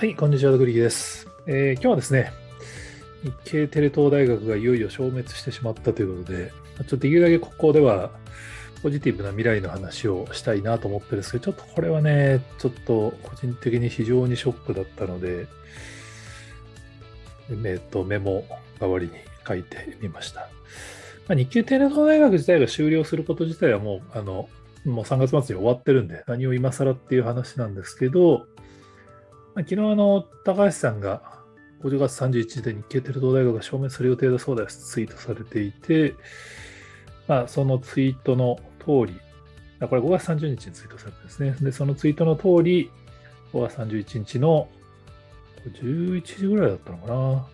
はい、こんにちは、グリギです、えー、今日はですね、日系テレ東大学がいよいよ消滅してしまったということで、ちょっとできるだけここではポジティブな未来の話をしたいなと思ってるんですけど、ちょっとこれはね、ちょっと個人的に非常にショックだったので、えっと、メモ代わりに書いてみました。まあ、日系テレ東大学自体が終了すること自体はもう、あの、もう3月末に終わってるんで、何を今更っていう話なんですけど、昨日あの、高橋さんが50月31日で日系テレ東大学が消滅する予定だそうです、ツイートされていて、まあ、そのツイートの通り、これ5月30日にツイートされてですね、で、そのツイートの通り、5月31日の11時ぐらいだったのかな、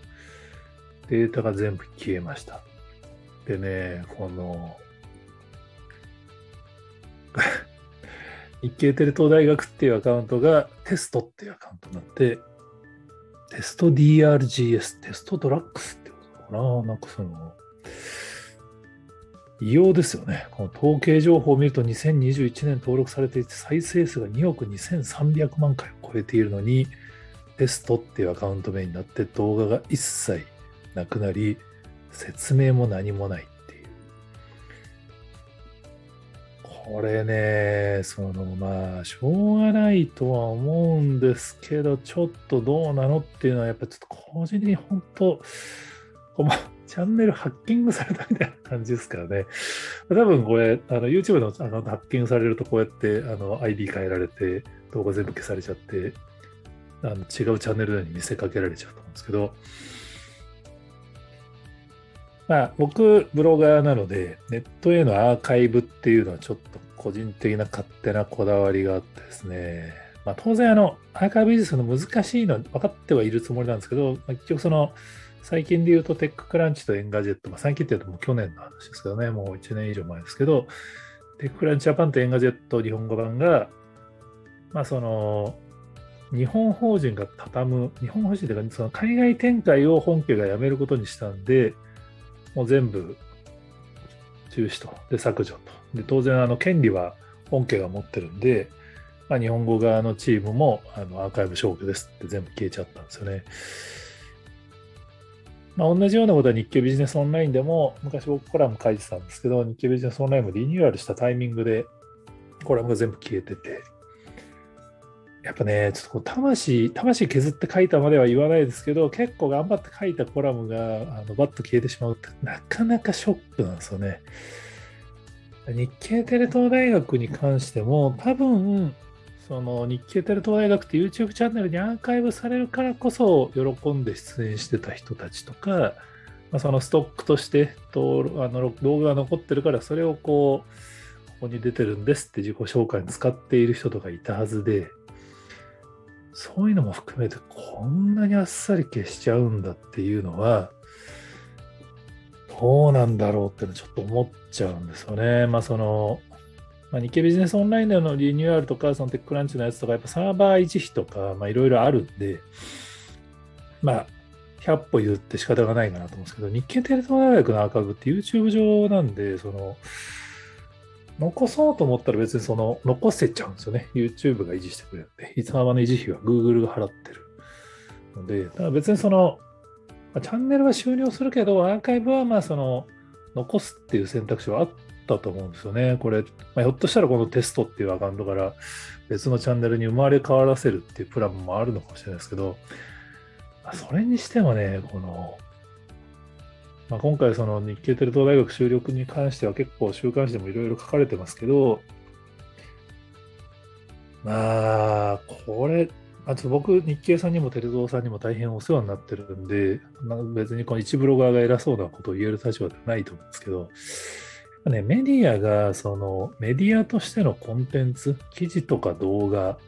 データが全部消えました。でね、この日経テレ東大学っていうアカウントがテストっていうアカウントになって、テスト DRGS、テストドラッグスってことかな？なんかその、異様ですよね。この統計情報を見ると2021年登録されていて再生数が2億2300万回を超えているのに、テストっていうアカウント名になって動画が一切なくなり、説明も何もない。これね、そのまあ、しょうがないとは思うんですけど、ちょっとどうなのっていうのは、やっぱちょっと個人的に本当、こまチャンネルハッキングされたみたいな感じですからね。多分これ、あの YouTube のアカウントハッキングされると、こうやってあの ID 変えられて、動画全部消されちゃって、あの違うチャンネルのように見せかけられちゃうと思うんですけど、まあ、僕、ブロガーなので、ネットへのアーカイブっていうのはちょっと個人的な勝手なこだわりがあってですね、まあ、当然あの、アーカイブ維持するの難しいのは分かってはいるつもりなんですけど、まあ、結局その、最近で言うと TechCrunch と Engadget、まあ、最近って言うともう去年の話ですけどね、もう1年以上前ですけど、 TechCrunch Japan と Engadget 日本語版が、まあその、日本法人が畳む、日本法人というか、その海外展開を本家がやめることにしたんで、もう全部中止と、で削除と。で当然、あの権利は本家が持ってるんで、まあ、日本語側のチームもあのアーカイブ消去ですって全部消えちゃったんですよね。まあ、同じようなことは日経ビジネスオンラインでも、昔僕コラム書いてたんですけど、日経ビジネスオンラインもリニューアルしたタイミングで、コラムが全部消えてて、やっぱね、ちょっとこう魂、魂削って書いたまでは言わないですけど、結構頑張って書いたコラムがあのバッと消えてしまうってなかなかショックなんですよね。日経テレ東大学に関しても、多分、その日経テレ東大学って YouTube チャンネルにアーカイブされるからこそ喜んで出演してた人たちとか、まあ、そのストックとしてあの動画が残ってるからそれをこうここに出てるんですって自己紹介に使っている人とかいたはずでそういうのも含めてこんなにあっさり消しちゃうんだっていうのは、どうなんだろうってのちょっと思っちゃうんですよね。まあその、まあ、日経ビジネスオンラインでのリニューアルとか、そのテックランチのやつとか、やっぱサーバー維持費とか、まあいろいろあるんで、まあ、100歩言って仕方がないかなと思うんですけど、日経テレ東大学のアーカイブって YouTube 上なんで、その、残そうと思ったら別にその残せちゃうんですよね。YouTube が維持してくれるんで。いつのまの維持費は Google が払ってるので、だから別にその、チャンネルは終了するけど、アーカイブはまあその残すっていう選択肢はあったと思うんですよね。これ、まあ、ひょっとしたらこのテストっていうアカウントから別のチャンネルに生まれ変わらせるっていうプランもあるのかもしれないですけど、それにしてもね、このまあ、今回、その日経テレ東大学修了に関しては結構週刊誌でもいろいろ書かれてますけど、まあ、これ、あと僕、日経さんにもテレ東さんにも大変お世話になってるんで、ま別にこの一ブロガーが偉そうなことを言える立場ではないと思うんですけど、ね、メディアがそのメディアとしてのコンテンツ、記事とか動画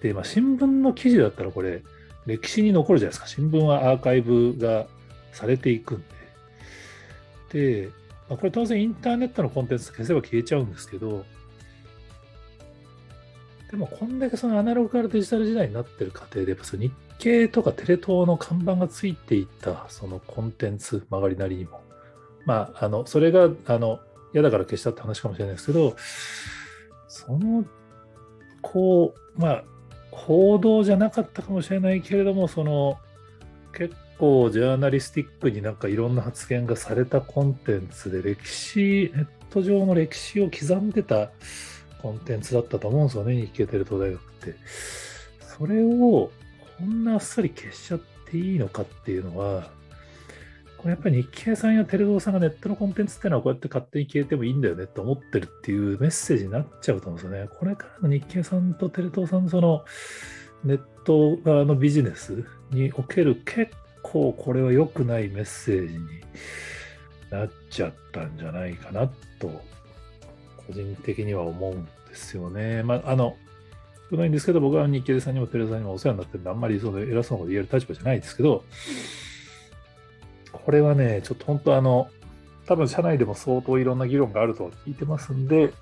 で、まあ、新聞の記事だったらこれ、歴史に残るじゃないですか。新聞はアーカイブがされていくんで。で、まあ、これ当然インターネットのコンテンツ消せば消えちゃうんですけど、でもこんだけそのアナログからデジタル時代になってる過程で、やっぱその日経とかテレ東の看板がついていったそのコンテンツ、曲がりなりにも、まあ、あの、それが、あの、嫌だから消したって話かもしれないですけど、その、こう、まあ、報道じゃなかったかもしれないけれども、その結構ジャーナリスティックになんかいろんな発言がされたコンテンツで歴史、ネット上の歴史を刻んでたコンテンツだったと思うんですよね、日経テレ東大学って。それをこんなあっさり消しちゃっていいのかっていうのは、これやっぱり日経さんやテレ東さんがネットのコンテンツってのはこうやって勝手に消えてもいいんだよねって思ってるっていうメッセージになっちゃうと思うんですよね。これからの日経さんとテレ東さんのそのネット側のビジネスにおける結構これは良くないメッセージになっちゃったんじゃないかなと個人的には思うんですよね。まあ、あの、少ないんですけど、僕は日経さんにもテレさんにもお世話になってるんで、あんまりその偉そうなこと言える立場じゃないですけど、これはね、ちょっと本当あの、多分社内でも相当いろんな議論があると聞いてますんで、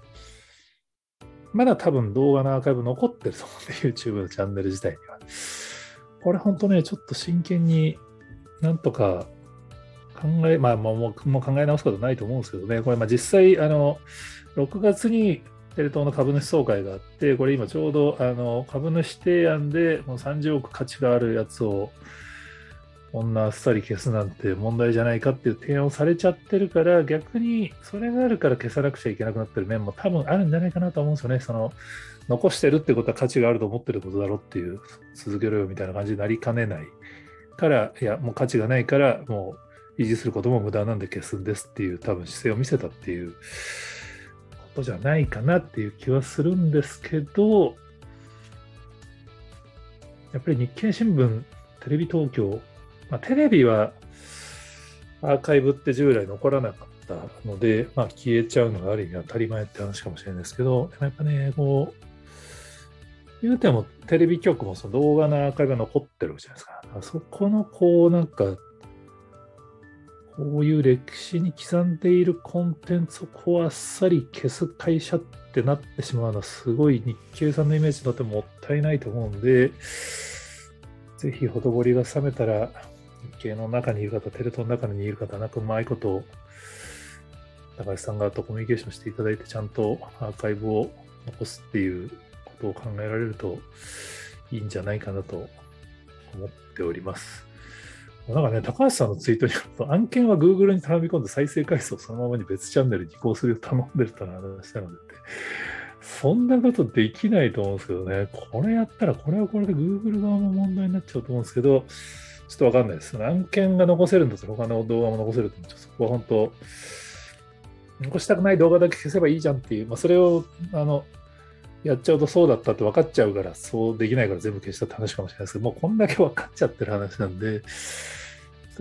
まだ多分動画のアーカイブ残ってると思うんで、YouTube のチャンネル自体には。これ本当ね、ちょっと真剣になんとか考え、まあもうもう考え直すことないと思うんですけどね、これまあ実際、あの、6月にテレ東の株主総会があって、これ今ちょうどあの株主提案でもう30億価値があるやつをこんなあっさり消すなんて問題じゃないかっていう提案をされちゃってるから、逆にそれがあるから消さなくちゃいけなくなってる面も多分あるんじゃないかなと思うんですよね。その残してるってことは価値があると思ってることだろうっていう、続けろよみたいな感じになりかねないから、いや、もう価値がないから、もう維持することも無駄なんで消すんですっていう多分姿勢を見せたっていうことじゃないかなっていう気はするんですけど、やっぱり日経新聞、テレビ東京、まあ、テレビはアーカイブって従来残らなかったので、まあ、消えちゃうのがある意味当たり前って話かもしれないですけど、やっぱね、こう、言うてもテレビ局もその動画のアーカイブが残ってるわけじゃないですか。そこのこうなんか、こういう歴史に刻んでいるコンテンツをこうあっさり消す会社ってなってしまうのはすごい日経さんのイメージにとってもったいないと思うんで、ぜひほとぼりが冷めたら日経の中にいる方、テレ東の中にいる方、なんかうまいことを高橋さん側とコミュニケーションしていただいて、ちゃんとアーカイブを残すっていうことを考えられるといいんじゃないかなと思っております。なんかね、高橋さんのツイートによると、案件は Google に頼み込んで再生回数をそのままに別チャンネルに移行するよう頼んでると話したのでって、そんなことできないと思うんですけどね、これやったら、これはこれで Google 側も問題になっちゃうと思うんですけど、ちょっとわかんないです。案件が残せるんだったら他の動画も残せると思うそこは本当、残したくない動画だけ消せばいいじゃんっていう、まあ、それを、あの、やっちゃうとそうだったって分かっちゃうから、そうできないから全部消したって話かもしれないですけど、もうこんだけ分かっちゃってる話なんで、ち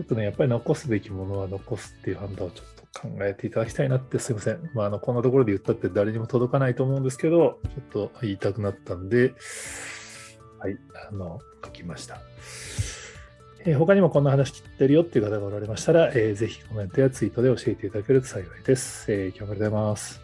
ょっとね、やっぱり残すべきものは残すっていう判断をちょっと考えていただきたいなってすいません。まあ、あの、こんなところで言ったって誰にも届かないと思うんですけど、ちょっと言いたくなったんで、はい、あの、書きました。えー、他にもこんな話聞いてるよっていう方がおられましたら、えー、ぜひコメントやツイートで教えていただけると幸いです。えー、今日もありがとうございます。